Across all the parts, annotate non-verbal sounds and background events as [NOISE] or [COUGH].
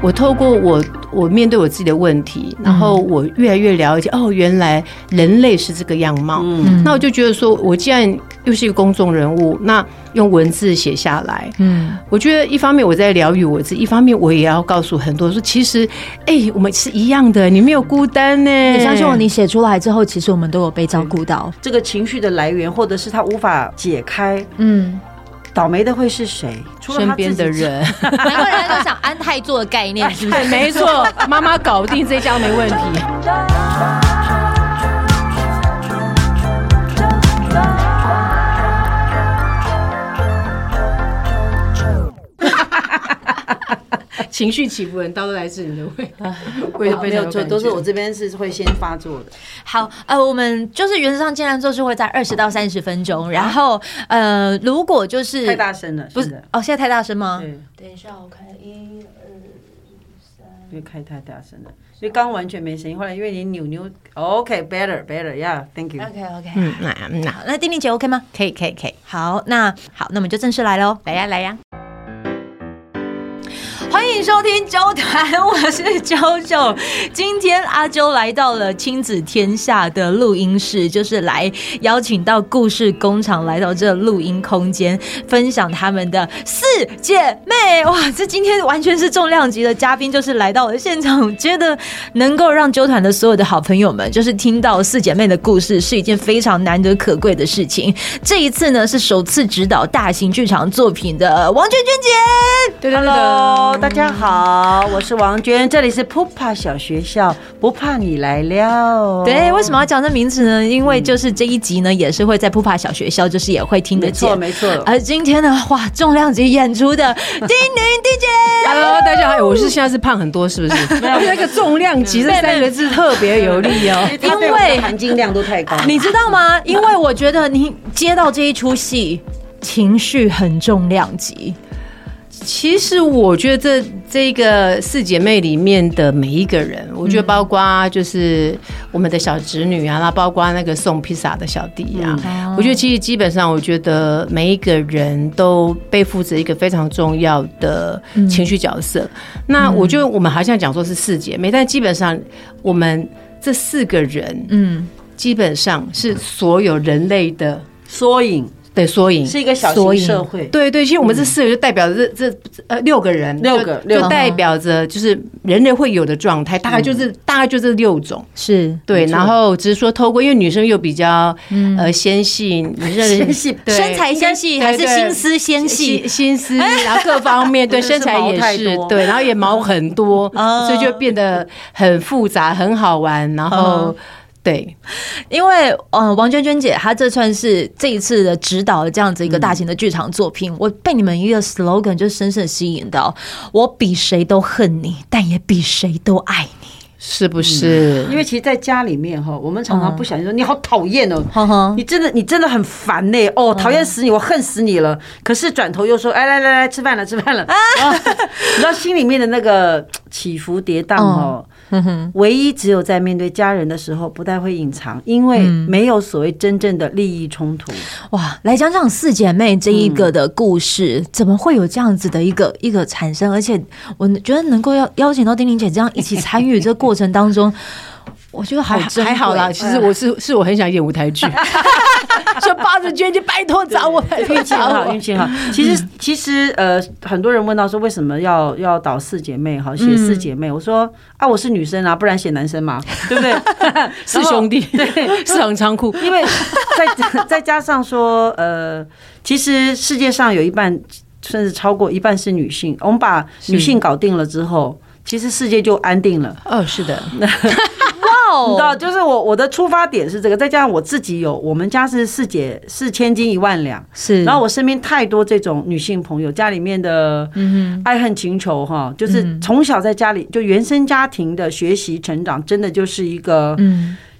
我透过我我面对我自己的问题，然后我越来越了解哦，原来人类是这个样貌。嗯，那我就觉得说，我既然又是一个公众人物，那用文字写下来，嗯，我觉得一方面我在疗愈我自己，一方面我也要告诉很多说，其实哎，我们是一样的，你没有孤单呢。你相信我，你写出来之后，其实我们都有被照顾到。这个情绪的来源，或者是他无法解开，嗯。倒霉的会是谁？身边的人，难怪人家都想安泰做的概念是不是？[LAUGHS] 没错，妈妈搞定这家没问题。[LAUGHS] 情绪起伏很大，都来自你的胃，[LAUGHS] [LAUGHS] 胃都没有错，都是我这边是会先发作的。好，呃，我们就是原则上尽量就是会在二十到三十分钟，然后呃，如果就是太大声了，不是哦，现在太大声吗？对，等一下我看一二三，因为开太大声了，所以刚刚完全没声音。后来因为你扭扭，OK，better，better，yeah，thank you，OK，OK，嗯，那那那丁宁姐 OK 吗？可以，可以，可以。好，那好，那我们就正式来喽，来呀，来呀。欢迎收听周团，我是啾啾。今天阿啾来到了亲子天下的录音室，就是来邀请到故事工厂来到这录音空间，分享他们的四姐妹。哇，这今天完全是重量级的嘉宾，就是来到了现场，觉得能够让啾团的所有的好朋友们，就是听到四姐妹的故事，是一件非常难得可贵的事情。这一次呢，是首次指导大型剧场作品的王娟娟姐。对对对。大家好，我是王娟，这里是噗啪小学校，不怕你来了。对，为什么要讲这名字呢？因为就是这一集呢，也是会在噗啪小学校，就是也会听得见，没错，没错。而今天呢，哇，重量级演出的丁宁 DJ，Hello，大家好，我是现在是胖很多，是不是？[LAUGHS] 那个重量级这三个字特别有力哦，[LAUGHS] 因为含金量都太高，你知道吗？因为我觉得你接到这一出戏，情绪很重量级。其实我觉得这这个四姐妹里面的每一个人，我觉得包括就是我们的小侄女啊，那包括那个送披萨的小弟啊，我觉得其实基本上，我觉得每一个人都背负着一个非常重要的情绪角色。那我觉得我们好像讲说是四姐妹，但基本上我们这四个人，嗯，基本上是所有人类的缩影。对，缩影是一个小型社会。对对，其实我们这四个就代表着这这呃六个人，六个就代表着就是人类会有的状态，大概就是大概就这六种。是对，然后只是说透过，因为女生又比较呃纤细，[LAUGHS] 纤细，身材纤细还是心思纤细，心思，[LAUGHS] 然后各方面对身材也是对，然后也毛很多，[LAUGHS] 所以就变得很复杂，很好玩，然后。对，因为呃，王娟娟姐她这算是这一次的指导的这样子一个大型的剧场作品，嗯、我被你们一个 slogan 就深深吸引到，我比谁都恨你，但也比谁都爱你，是不是？嗯、因为其实，在家里面哈，我们常常不小心说、嗯、你好讨厌哦，你真的你真的很烦呢，哦，讨厌死你，我恨死你了。可是转头又说，哎，来来来，吃饭了，吃饭了，啊、[LAUGHS] 你知道心里面的那个起伏跌宕哦。嗯唯一只有在面对家人的时候，不太会隐藏，因为没有所谓真正的利益冲突。哇，来讲讲四姐妹这一个的故事，怎么会有这样子的一个一个产生？而且我觉得能够邀邀请到丁玲姐这样一起参与这个过程当中。我觉得还还好啦，其实我是是我很想演舞台剧，[LAUGHS] 说八字娟姐拜托找我，运气好，运气好。其实其实呃，很多人问到说为什么要要导四姐妹哈，写四姐妹，我说啊，我是女生啊，不然写男生嘛，[LAUGHS] 对不对？是兄弟，对，是很仓库。因为再 [LAUGHS] 再加上说呃，其实世界上有一半甚至超过一半是女性，我们把女性搞定了之后，其实世界就安定了。哦，是的。你知道，就是我我的出发点是这个，再加上我自己有，我们家是四姐，四千金一万两，是。然后我身边太多这种女性朋友，家里面的爱恨情仇哈，就是从小在家里就原生家庭的学习成长，真的就是一个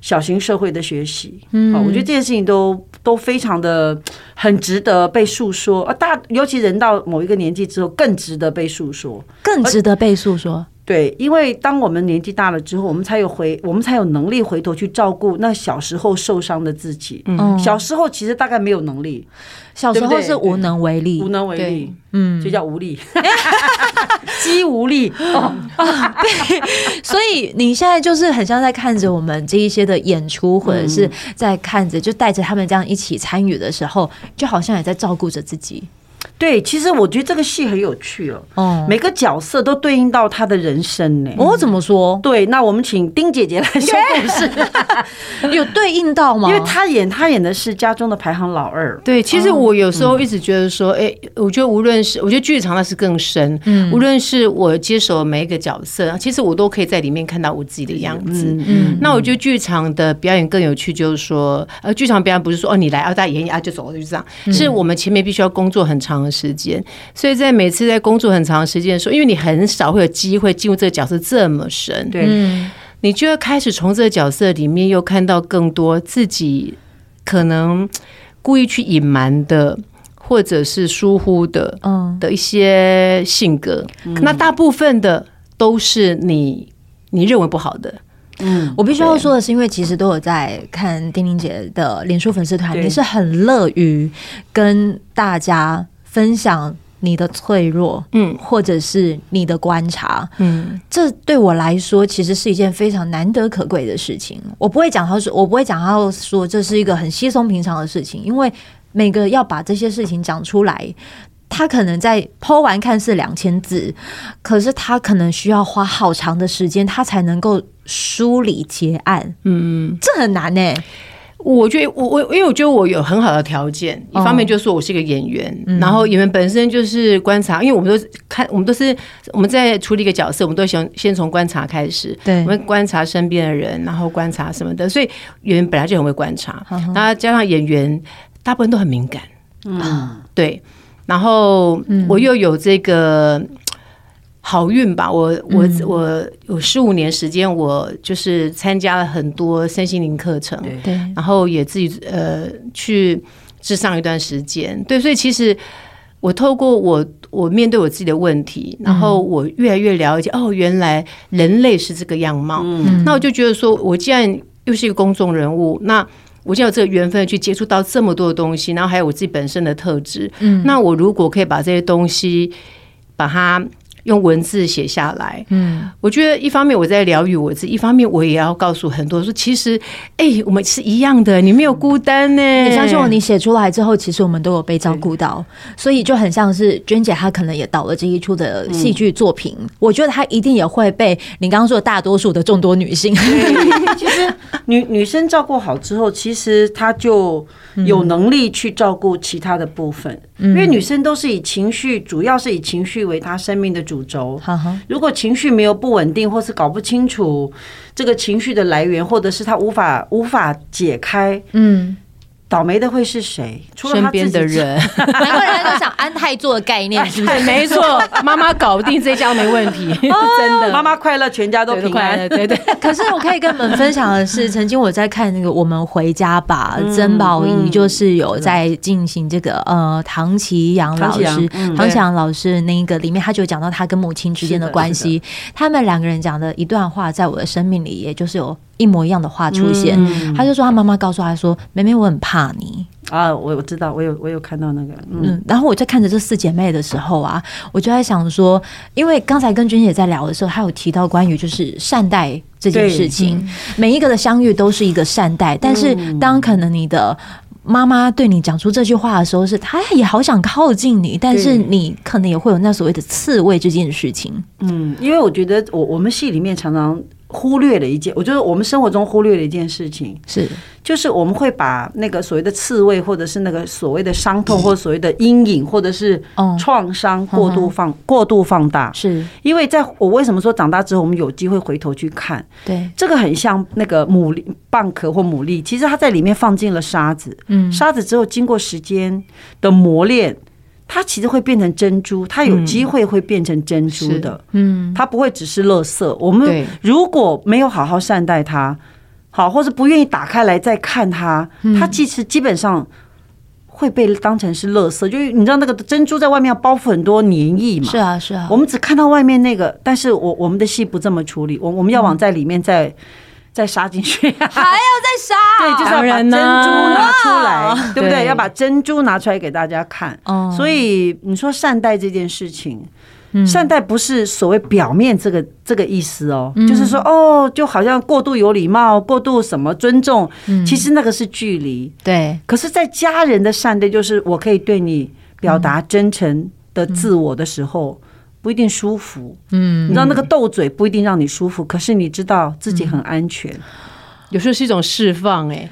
小型社会的学习。嗯，我觉得这件事情都都非常的很值得被诉说啊，大尤其人到某一个年纪之后，更值得被诉说，更值得被诉说。对，因为当我们年纪大了之后，我们才有回，我们才有能力回头去照顾那小时候受伤的自己。嗯，小时候其实大概没有能力，小时候是无能为力，无能为力，嗯，就叫无力，[LAUGHS] 肌无力。哦，[LAUGHS] 对，所以你现在就是很像在看着我们这一些的演出，或者是在看着，就带着他们这样一起参与的时候，就好像也在照顾着自己。对，其实我觉得这个戏很有趣哦。哦，每个角色都对应到他的人生呢。我怎么说？对，那我们请丁姐姐来说故事。[LAUGHS] 有对应到吗？因为她演，她演的是家中的排行老二。对，其实我有时候一直觉得说，哎，我觉得无论是，我觉得剧场那是更深。嗯，无论是我接手每一个角色，其实我都可以在里面看到我自己的样子。嗯，那我觉得剧场的表演更有趣，就是说，呃，剧场表演不是说哦，你来啊，大家演一啊就走了，就这样。是我们前面必须要工作很长。时间，所以在每次在工作很长时间的时候，因为你很少会有机会进入这个角色这么深，对，你就要开始从这个角色里面又看到更多自己可能故意去隐瞒的，或者是疏忽的，嗯，的一些性格。那大部分的都是你你认为不好的。嗯，我必须要说的是，因为其实都有在看丁玲姐的脸书粉丝团，你是很乐于跟大家。分享你的脆弱，嗯，或者是你的观察，嗯，这对我来说其实是一件非常难得可贵的事情。我不会讲他说，我不会讲他说这是一个很稀松平常的事情，因为每个要把这些事情讲出来，他可能在 po 完看似两千字，可是他可能需要花好长的时间，他才能够梳理结案，嗯，这很难呢、欸。我觉得我我因为我觉得我有很好的条件，一方面就是说我是一个演员，然后演员本身就是观察，因为我们都看我们都是我们在处理一个角色，我们都想先从观察开始，对，我们观察身边的人，然后观察什么的，所以演员本来就很会观察，然后加上演员大部分都很敏感，嗯，对，然后我又有这个。好运吧，我我我有十五年时间，我就是参加了很多身心灵课程，对，然后也自己呃去咨商一段时间，对，所以其实我透过我我面对我自己的问题，然后我越来越了解，哦，原来人类是这个样貌，嗯，那我就觉得说，我既然又是一个公众人物，那我就有这个缘分去接触到这么多的东西，然后还有我自己本身的特质，嗯，那我如果可以把这些东西把它。用文字写下来，嗯，我觉得一方面我在疗愈我自己，一方面我也要告诉很多说，其实，哎、欸，我们是一样的，你没有孤单呢。你相信我，你写出来之后，其实我们都有被照顾到，所以就很像是娟姐，她可能也导了这一出的戏剧作品，嗯、我觉得她一定也会被你刚刚说的大多数的众多女性，[LAUGHS] 其实女女生照顾好之后，其实她就有能力去照顾其他的部分。因为女生都是以情绪，主要是以情绪为她生命的主轴。如果情绪没有不稳定，或是搞不清楚这个情绪的来源，或者是他无法无法解开，嗯。倒霉的会是谁？除了身边的人，[LAUGHS] 难怪人家都讲安泰做的概念，[LAUGHS] 是不是？没错，妈妈搞定这家没问题，[LAUGHS] 真的。妈妈快乐，全家都平安。对对。可是我可以跟你们分享的是，曾经我在看那个《我们回家吧》，曾宝仪就是有在进行这个呃唐綺阳老师，唐綺阳老师那个里面，他就讲到他跟母亲之间的关系，他们两个人讲的一段话，在我的生命里，也就是有。一模一样的话出现，嗯、他就说他妈妈告诉他说：“妹妹，我很怕你啊！”我我知道，我有我有看到那个，嗯。嗯，然后我在看着这四姐妹的时候啊，我就在想说，因为刚才跟君姐在聊的时候，她有提到关于就是善待这件事情，嗯、每一个的相遇都是一个善待，但是当可能你的妈妈对你讲出这句话的时候，是她也好想靠近你，但是你可能也会有那所谓的刺猬这件事情。嗯，因为我觉得我我们戏里面常常。忽略了一件，我觉得我们生活中忽略了一件事情，是。就是我们会把那个所谓的刺猬，或者是那个所谓的伤痛，[LAUGHS] 或者所谓的阴影，或者是创伤过度放过度放大。是。因为在我为什么说长大之后，我们有机会回头去看，对。这个很像那个牡蛎蚌壳或牡蛎，其实它在里面放进了沙子，嗯，沙子之后经过时间的磨练。它其实会变成珍珠，它有机会会变成珍珠的，嗯，它不会只是垃圾。我们如果没有好好善待它，好，或者不愿意打开来再看它，它其实基本上会被当成是垃圾，就是你知道那个珍珠在外面要包覆很多粘液嘛。是啊，是啊。我们只看到外面那个，但是我我们的戏不这么处理，我我们要往在里面再再杀进去，还要再杀。[LAUGHS] 对，就是要把珍珠拿出来，对不对？要把珍珠拿出来给大家看。所以你说善待这件事情。善待不是所谓表面这个这个意思哦，就是说哦，就好像过度有礼貌，过度什么尊重，其实那个是距离。对，可是，在家人的善待，就是我可以对你表达真诚的自我的时候，不一定舒服。嗯，你知道那个斗嘴不一定让你舒服，可是你知道自己很安全，有时候是一种释放。哎。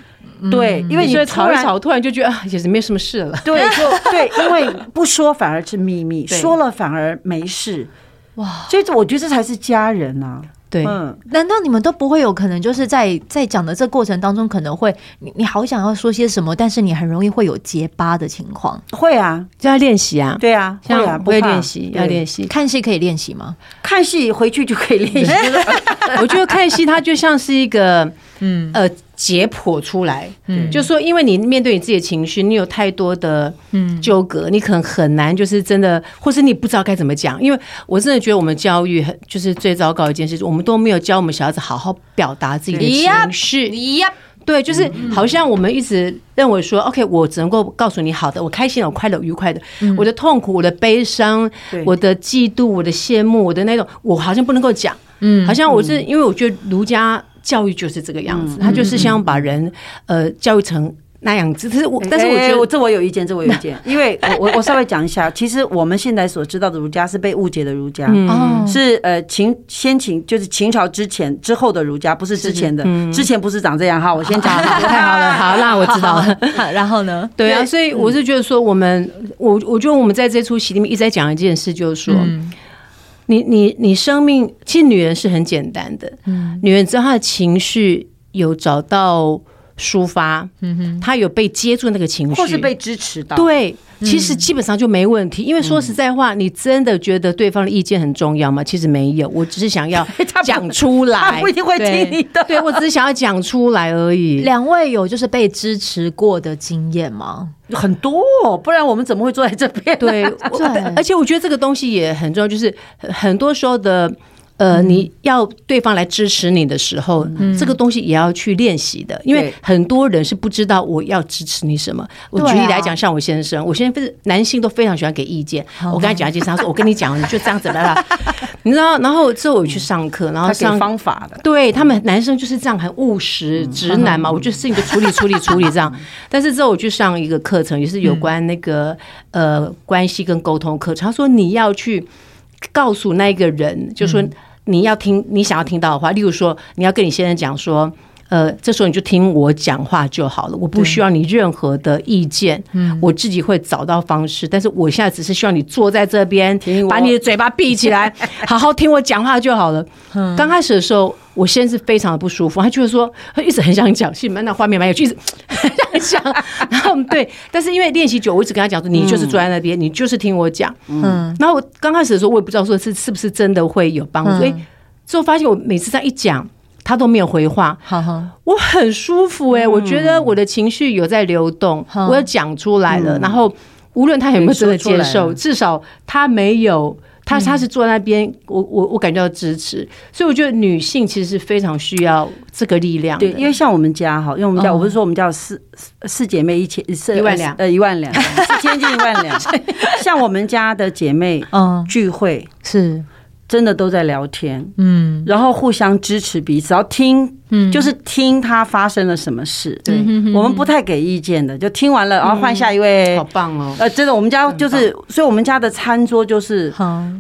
对，因为你吵一吵，突然就觉得啊，也是没什么事了。对，就对，因为不说反而是秘密，说了反而没事。哇，所以我觉得这才是家人啊。对，嗯，难道你们都不会有可能，就是在在讲的这过程当中，可能会你你好想要说些什么，但是你很容易会有结巴的情况？会啊，就要练习啊。对啊，会啊，不会练习，要练习。看戏可以练习吗？看戏回去就可以练习。[LAUGHS] 我觉得看戏它就像是一个。嗯，呃，解剖出来，嗯，就是说，因为你面对你自己的情绪，你有太多的嗯纠葛，你可能很难，就是真的，或是你不知道该怎么讲。因为我真的觉得我们教育很，就是最糟糕的一件事，我们都没有教我们小孩子好好表达自己的情绪。Yep, yep. 对，就是好像我们一直认为说，OK，我只能够告诉你好的，我开心了，我快乐，愉快的，我的痛苦，我的悲伤，我的嫉妒，我的羡慕，我的那种，我好像不能够讲。嗯，好像我是因为我觉得儒家。教育就是这个样子，他就是想把人呃教育成那样子。可是我，但是我觉得我这我有意见，这我有意见。[LAUGHS] 因为我我我稍微讲一下，其实我们现在所知道的儒家是被误解的儒家，是呃秦先秦就是秦朝之前之后的儒家，不是之前的，之前不是长这样哈。我先讲，[LAUGHS] 太好了，好，那我知道了。然后呢？[LAUGHS] 对啊，所以我是觉得说，我们我我觉得我们在这出戏里面一直在讲一件事，就是说。你你你生命其实女人是很简单的，嗯，女人只要她的情绪有找到抒发，嗯哼，他有被接住那个情绪，或是被支持到，对，其实基本上就没问题。因为说实在话，你真的觉得对方的意见很重要吗？其实没有，我只是想要 [LAUGHS] 讲出来，他不一定会听你的，对，我只是想要讲出来而已。两位有就是被支持过的经验吗？很多，哦不然我们怎么会坐在这边？[LAUGHS] 对，而且我觉得这个东西也很重要，就是很多时候的。呃，你要对方来支持你的时候，嗯、这个东西也要去练习的，因为很多人是不知道我要支持你什么。我举例来讲，像我先生，我先生不是男性都非常喜欢给意见。我跟他讲一件事，他说：“我跟你讲，你就这样子来了。[LAUGHS] ”你知道？然后之后我去上课，然后上方法的，对他们男生就是这样，很务实、直男嘛。我就事情就处理、处理、处理这样。[LAUGHS] 但是之后我去上一个课程，也是有关那个呃关系跟沟通课程。他说你要去告诉那个人，就说。你要听你想要听到的话，例如说，你要跟你先生讲说，呃，这时候你就听我讲话就好了，我不需要你任何的意见，嗯，我自己会找到方式。但是我现在只是希望你坐在这边，把你的嘴巴闭起来，[LAUGHS] 好好听我讲话就好了。刚开始的时候。我先是非常的不舒服，他就是说，他一直很想讲，戏里面那画面蛮有趣，一直很想讲。[LAUGHS] 然后对，但是因为练习久，我一直跟他讲说，你就是坐在那边，你就是听我讲。嗯。然后我刚开始的时候，我也不知道说是是不是真的会有帮助。所以之后发现，我每次这样一讲，他都没有回话。我很舒服哎，我觉得我的情绪有在流动，我要讲出来了。然后无论他有没有真的接受，至少他没有。他他是坐在那边，我我我感觉到支持，所以我觉得女性其实是非常需要这个力量。对，因为像我们家哈，因为我们家我不是说我们家有四四姐妹一千一万两。呃一万两四千进一万两，[LAUGHS] 像我们家的姐妹嗯聚会是。真的都在聊天，嗯，然后互相支持彼此，要听，嗯，就是听他发生了什么事，对，我们不太给意见的，就听完了，然后换下一位，好棒哦，呃，真的，我们家就是，所以我们家的餐桌就是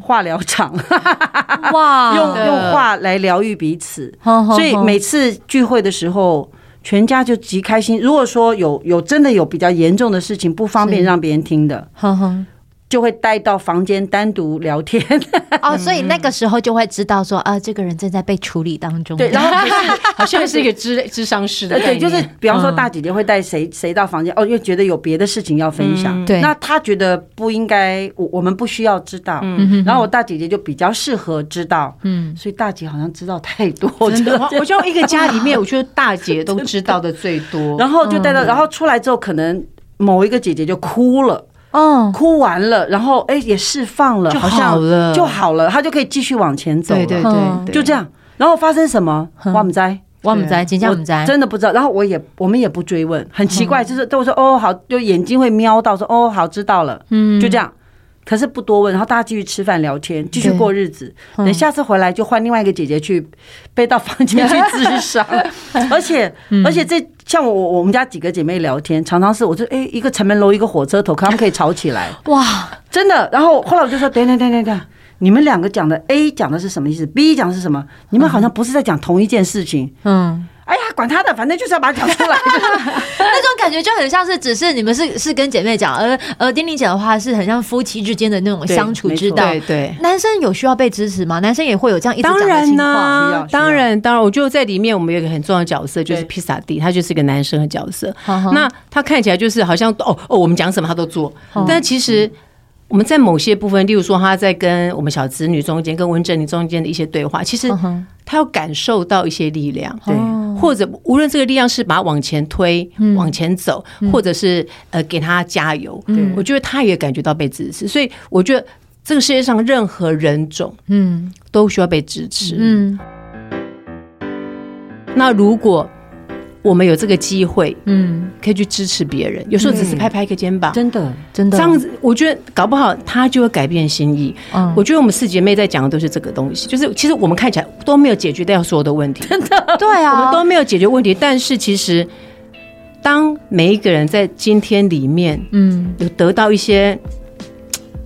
化疗场，[LAUGHS] 哇，用用话来疗愈彼此，所以每次聚会的时候，全家就极开心。如果说有有真的有比较严重的事情不方便让别人听的，就会带到房间单独聊天 [LAUGHS] 哦，所以那个时候就会知道说啊，这个人正在被处理当中。对，然后 [LAUGHS] 好像是一个智智商室的。[LAUGHS] 对，就是比方说大姐姐会带谁谁到房间哦，因为觉得有别的事情要分享。对，那她觉得不应该，我我们不需要知道。嗯，然后我大姐姐就比较适合知道。嗯，所以大姐好像知道太多。真的，我觉得一个家里面，我觉得大姐都知道的最多。然后就带到，然后出来之后可能。某一个姐姐就哭了，哦，哭完了，然后哎也释放了，就好了就好了，他就可以继续往前走了。对对对，就这样。然后发生什么？我们在。我们在，今天我们在，真的不知道。然后我也，我们也不追问，很奇怪，就是都说哦好，就眼睛会瞄到说哦好，知道了，嗯，就这样。可是不多问，然后大家继续吃饭聊天，继续过日子。等下次回来就换另外一个姐姐去背到房间去自杀。[LAUGHS] 而且而且这像我我们家几个姐妹聊天，常常是我就哎一个城门楼一个火车头，可他们可以吵起来。[LAUGHS] 哇，真的。然后后来我就说等等等等等。你们两个讲的 A 讲的是什么意思？B 讲的是什么？你们好像不是在讲同一件事情。嗯，哎呀，管他的，反正就是要把它讲出来。[LAUGHS] 那种感觉就很像是，只是你们是是跟姐妹讲，而而丁玲姐的话是很像夫妻之间的那种相处之道。对对，男生有需要被支持吗？男生也会有这样一直讲的情况。当然呢，当然当然，我觉得在里面我们有一个很重要的角色，就是披萨蒂，他就是一个男生的角色。那他看起来就是好像哦哦，我们讲什么他都做，但其实。我们在某些部分，例如说他在跟我们小子女中间、跟温珍妮中间的一些对话，其实他要感受到一些力量，对，或者无论这个力量是把它往前推、往前走，或者是呃给他加油，我觉得他也感觉到被支持。所以我觉得这个世界上任何人种，嗯，都需要被支持。嗯，那如果。我们有这个机会，嗯，可以去支持别人。有时候只是拍拍一个肩膀，真的，真的这样子，我觉得搞不好他就会改变心意。嗯，我觉得我们四姐妹在讲的都是这个东西，就是其实我们看起来都没有解决掉所有的问题，真的，[LAUGHS] 对啊，我们都没有解决问题。但是其实，当每一个人在今天里面，嗯，有得到一些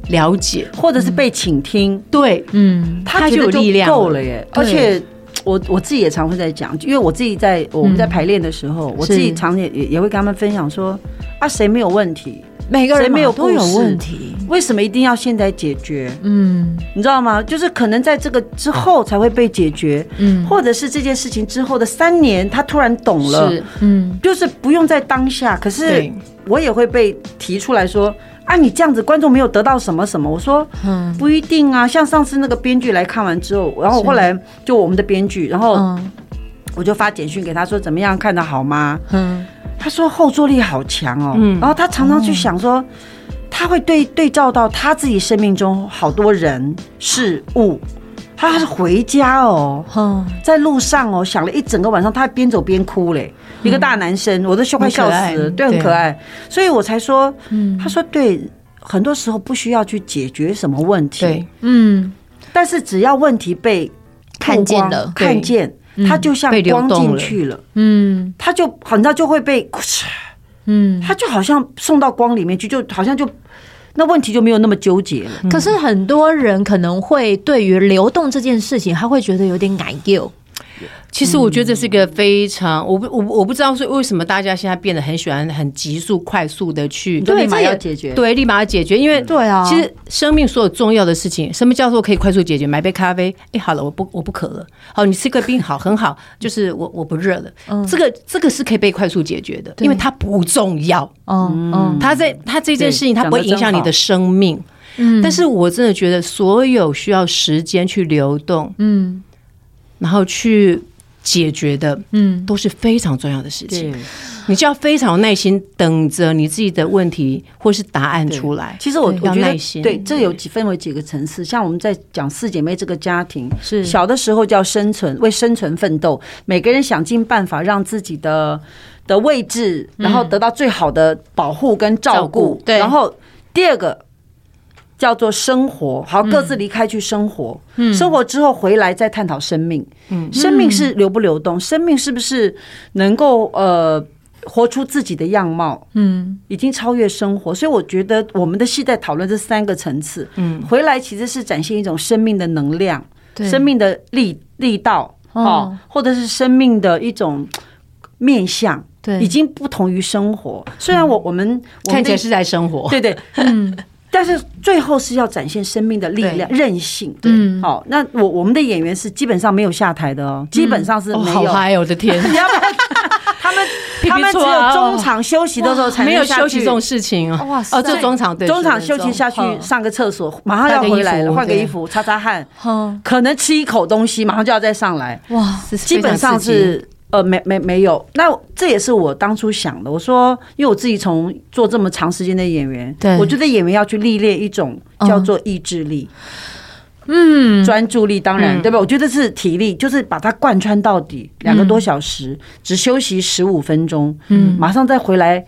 了解，或者是被倾听，对，嗯，他就有力量够了耶，而且。我我自己也常会在讲，因为我自己在我们在排练的时候，我自己常也也也会跟他们分享说啊，谁没有问题？每个人没有都有问题，为什么一定要现在解决？嗯，你知道吗？就是可能在这个之后才会被解决，嗯，或者是这件事情之后的三年，他突然懂了，嗯，就是不用在当下。可是我也会被提出来说。啊，你这样子，观众没有得到什么什么？我说，嗯，不一定啊。像上次那个编剧来看完之后，然后后来就我们的编剧，然后我就发简讯给他说，怎么样，看得好吗？嗯，他说后坐力好强哦。嗯，然后他常常去想说，他会对对照到他自己生命中好多人事物。他是回家哦，在路上哦，想了一整个晚上，他还边走边哭嘞。一个大男生，我都笑快笑死了，对，很可爱。所以我才说，嗯他说对，很多时候不需要去解决什么问题，对，嗯，但是只要问题被看见了，看见，他就像光进去了，嗯，它就很大就会被，嗯，它就好像送到光里面去，就好像就。那问题就没有那么纠结了。可是很多人可能会对于流动这件事情，他会觉得有点难受。其实我觉得这是一个非常，我不我我不知道是为什么大家现在变得很喜欢很急速快速的去，对，立马要解决，对，立马要解决，因为对啊，其实生命所有重要的事情，什么叫做可以快速解决？买杯咖啡，哎，好了，我不我不渴了，好，你吃个冰，好，很好，就是我我不热了，这个这个是可以被快速解决的，因为它不重要，嗯嗯，它在它这件事情它不会影响你的生命，嗯，但是我真的觉得所有需要时间去流动，嗯，然后去。解决的，嗯，都是非常重要的事情。你就要非常有耐心，等着你自己的问题或是答案出来。其实我我觉得，对，这有几分为几个层次。像我们在讲四姐妹这个家庭，是小的时候叫生存，为生存奋斗，每个人想尽办法让自己的的位置，然后得到最好的保护跟照顾。对，然后第二个。叫做生活，好，各自离开去生活。嗯，生活之后回来再探讨生命。嗯，生命是流不流动？生命是不是能够呃活出自己的样貌？嗯，已经超越生活。所以我觉得我们的戏在讨论这三个层次。嗯，回来其实是展现一种生命的能量，生命的力力道，哦，或者是生命的一种面相。对，已经不同于生活。虽然我我们看起来是在生活，对对，嗯。[LAUGHS] 但是最后是要展现生命的力量、韧性。对，好，那我我们的演员是基本上没有下台的哦，基本上是没有。好嗨，我的天！[LAUGHS] [LAUGHS] 他们 [LAUGHS] 他们只有中场休息的时候才没有休息这种事情哦。哇塞！哦，就中场对，中场休息下去上个厕所，马上要回来了，换个衣服，擦擦汗，可能吃一口东西，马上就要再上来。哇，基本上是呃，没没没有。那这也是我当初想的。我说，因为我自己从做这么长时间的演员，对，我觉得演员要去历练一种叫做意志力。嗯，专注力当然、嗯、对吧？我觉得是体力，就是把它贯穿到底，两个多小时，嗯、只休息十五分钟，嗯，马上再回来，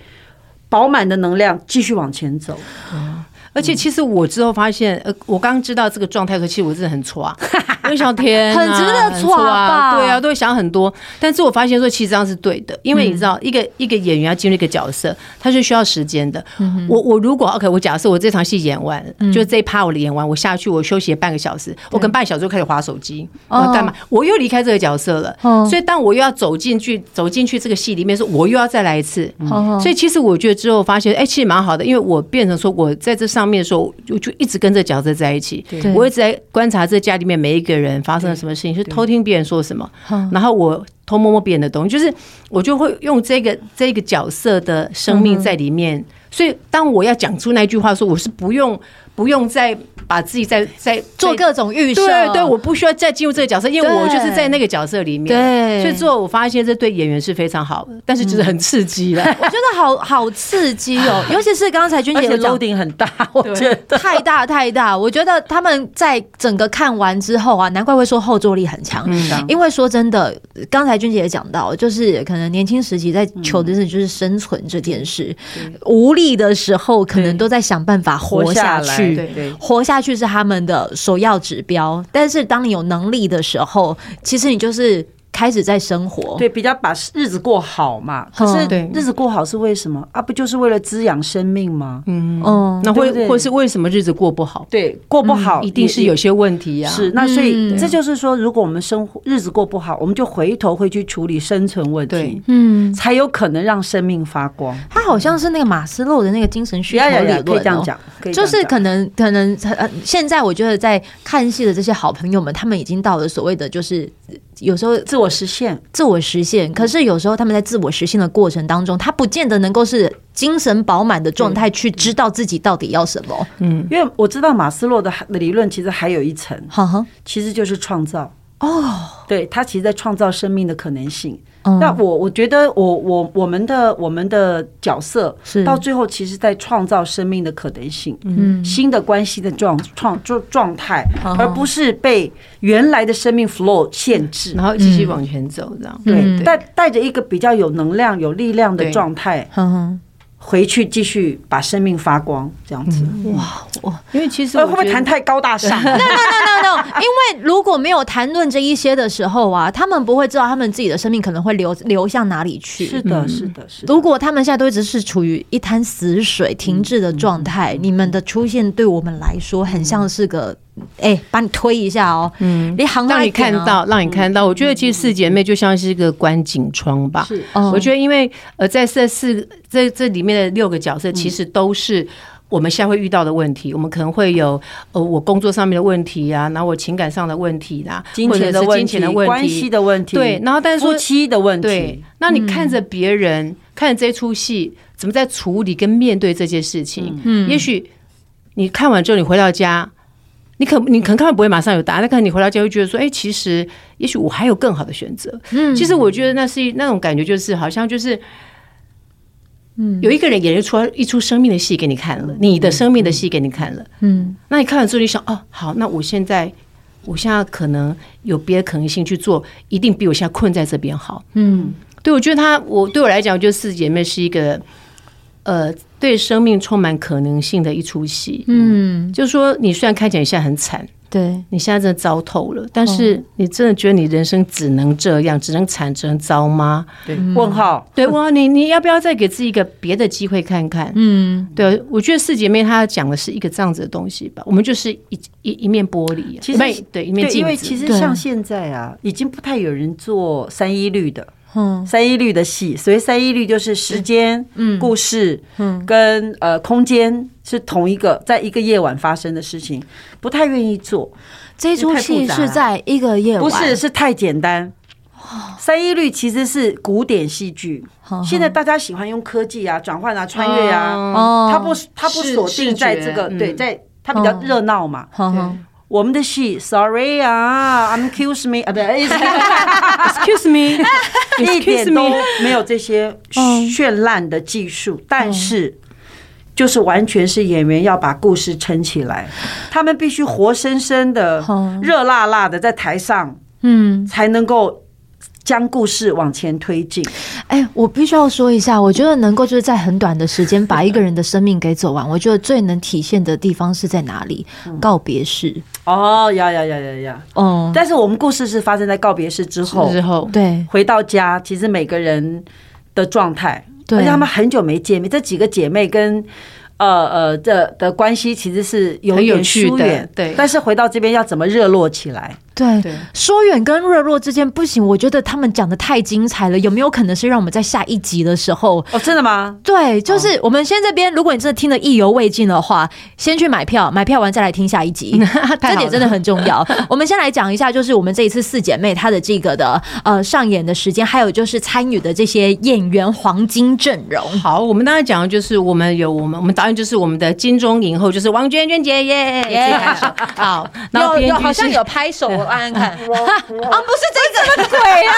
饱满的能量继续往前走。嗯而且其实我之后发现，呃，我刚知道这个状态，可其实我真的很挫啊，[LAUGHS] 我想天，很值得挫啊，对啊，都会想很多。但是我发现说，其实这样是对的，因为你知道，一个一个演员要进入一个角色，他是需要时间的。我我如果 OK，我假设我这场戏演完，就这一趴我演完，我下去我休息半个小时，我跟半小时就开始划手机，我要干嘛？我又离开这个角色了。所以当我又要走进去，走进去这个戏里面，说我又要再来一次。所以其实我觉得之后发现，哎，其实蛮好的，因为我变成说我在这上。上面的时候，我就一直跟这角色在一起，我一直在观察这家里面每一个人发生了什么事情，是偷听别人说什么，然后我偷摸摸别人的东西，就是我就会用这个这个角色的生命在里面，所以当我要讲出那句话说，我是不用。不用再把自己再再 [LAUGHS] 做各种预设，对对，我不需要再进入这个角色，因为我就是在那个角色里面。对，所以之后我发现这对演员是非常好的，但是就是很刺激了。[LAUGHS] 我觉得好好刺激哦，[LAUGHS] 尤其是刚才君姐的 loading 很大，我觉得。太大太大。我觉得他们在整个看完之后啊，难怪会说后坐力很强。因为说真的，刚才君姐也讲到，就是可能年轻时期在求的是就是生存这件事，无力的时候可能都在想办法活下来。对对，活下去是他们的首要指标。但是当你有能力的时候，其实你就是。开始在生活，对，比较把日子过好嘛。可是日子过好是为什么啊？不就是为了滋养生命吗？嗯哦，那会或是为什么日子过不好？对，过不好一定是有些问题呀。是，那所以这就是说，如果我们生活日子过不好，我们就回头会去处理生存问题，嗯，才有可能让生命发光。它好像是那个马斯洛的那个精神需求理论，可以这样讲，就是可能可能呃，现在我觉得在看戏的这些好朋友们，他们已经到了所谓的就是。有时候自我实现，自我实现。可是有时候他们在自我实现的过程当中，他不见得能够是精神饱满的状态去知道自己到底要什么。嗯，因为我知道马斯洛的理论其实还有一层，其实就是创造。哦，对，他其实在创造生命的可能性。那我我觉得我我我们的我们的角色是。到最后，其实在创造生命的可能性，嗯，新的关系的状创状状态，而不是被原来的生命 flow 限制，然后继续往前走，这样。对，带带着一个比较有能量、有力量的状态。回去继续把生命发光，这样子哇哇！因为其实会不会谈太高大上？No no no no no！因为如果没有谈论这一些的时候啊，他们不会知道他们自己的生命可能会流流向哪里去。是的，是的，是的。如果他们现在都一直是处于一滩死水、停滞的状态，你们的出现对我们来说很像是个。哎、欸，把你推一下哦，嗯，你好，让你看到，让你看到。我觉得其实四姐妹就像是一个观景窗吧。是，我觉得因为呃，在这四这这里面的六个角色，其实都是我们现在会遇到的问题。我们可能会有呃，我工作上面的问题啊，然后我情感上的问题啦，金钱的问题，关系的问题，对。然后但是说夫妻的问题，对。那你看着别人看着这出戏，怎么在处理跟面对这些事情？嗯，也许你看完之后，你回到家。你可你可能根本不会马上有答案，但可能你回到家会觉得说，哎，其实也许我还有更好的选择。嗯，其实我觉得那是那种感觉，就是好像就是，嗯，有一个人演了出一出生命的戏给你看了，你的生命的戏给你看了。嗯，那你看了之后，你想，哦，好，那我现在我现在可能有别的可能性去做，一定比我现在困在这边好。嗯，对，我觉得他，我对我来讲，我觉得四姐妹是一个。呃，对生命充满可能性的一出戏，嗯，就是说，你虽然看起来现在很惨，对。你现在真的糟透了，但是你真的觉得你人生只能这样，只能惨，只能糟吗？对，问号，对，问号，你你要不要再给自己一个别的机会看看？嗯，对，我觉得四姐妹她讲的是一个这样子的东西吧，我们就是一一一面玻璃，其实对一面镜子，因为其实像现在啊，已经不太有人做三一律的。嗯，三一律的戏，所以三一律就是时间、嗯，故事，嗯，跟呃空间是同一个，在一个夜晚发生的事情，不太愿意做。这出戏是在一个夜晚，不是，是太简单。三一律其实是古典戏剧，现在大家喜欢用科技啊、转换啊、穿越啊，它不，它不锁定在这个，对，在它比较热闹嘛。我们的戏，Sorry 啊，Excuse me 啊，不对，[LAUGHS] Excuse me，一点都没有这些绚烂的技术，但是就是完全是演员要把故事撑起来，他们必须活生生的、热辣辣的在台上，嗯，才能够。将故事往前推进。哎，我必须要说一下，我觉得能够就是在很短的时间把一个人的生命给走完，我觉得最能体现的地方是在哪里？告别式。哦，呀呀呀呀呀！嗯，但是我们故事是发生在告别式之后，之后对，回到家，其实每个人的状态，而且他们很久没见面，这几个姐妹跟。呃呃，的的关系其实是有点疏远，对。但是回到这边要怎么热络起来？对，说远跟热络之间不行。我觉得他们讲的太精彩了，有没有可能是让我们在下一集的时候？哦，真的吗？对，就是我们先这边，如果你真的听得意犹未尽的话，先去买票，买票完再来听下一集，[LAUGHS] 这点真的很重要。[LAUGHS] 我们先来讲一下，就是我们这一次四姐妹她的这个的呃上演的时间，还有就是参与的这些演员黄金阵容。好，我们刚才讲的就是我们有我们我们导演。就是我们的金钟影后，就是王娟娟姐耶 yeah. 好，然后有好像有拍手，我按按看。啊，不是这个，什么鬼啊？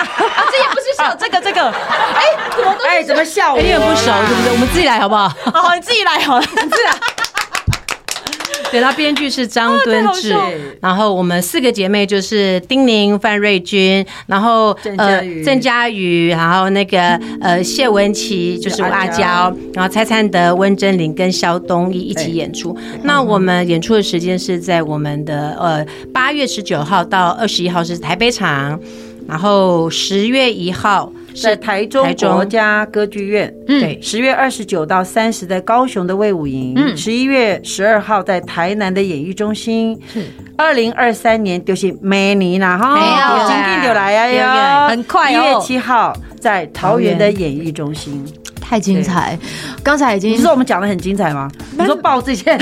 啊，这也不是笑这个这个。哎，怎么哎，怎么笑？有点不熟，是不是？我们自己来好不好？好，你自己来好了，你 [LAUGHS] 自己来。[LAUGHS] 对，他编剧是张敦志，然后我们四个姐妹就是丁宁、范瑞君，然后呃郑佳瑜，然后那个呃谢文琪就是阿娇，然后蔡灿德、温贞菱跟肖东一一起演出。那我们演出的时间是在我们的呃八月十九号到二十一号是台北场，然后十月一号。在台中国家歌剧院，对，十月二十九到三十在高雄的魏武营，十一月十二号在台南的演艺中心，是。二零二三年就是明年啦哈，今天就来呀哟，很快哦，一月七号在桃园的演艺中心，太精彩，刚才已经你说我们讲的很精彩吗？你说报这些。[LAUGHS]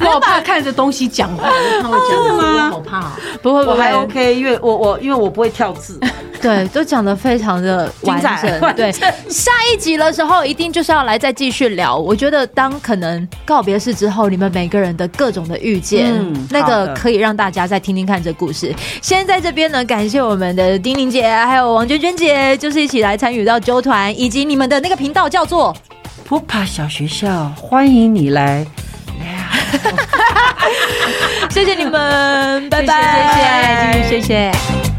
我好怕看着东西讲话，他会讲真的吗？好怕，不会不会，我还 OK，因为我我因为我不会跳字，对，都讲的非常的完整。对，下一集的时候一定就是要来再继续聊。我觉得当可能告别式之后，你们每个人的各种的遇见，嗯、那个可以让大家再听听看这故事。先在这边呢，感谢我们的丁玲姐，还有王娟娟姐，就是一起来参与到纠团，以及你们的那个频道叫做普帕小学校，欢迎你来。[LAUGHS] [LAUGHS] 谢谢你们，拜拜，谢谢，谢谢。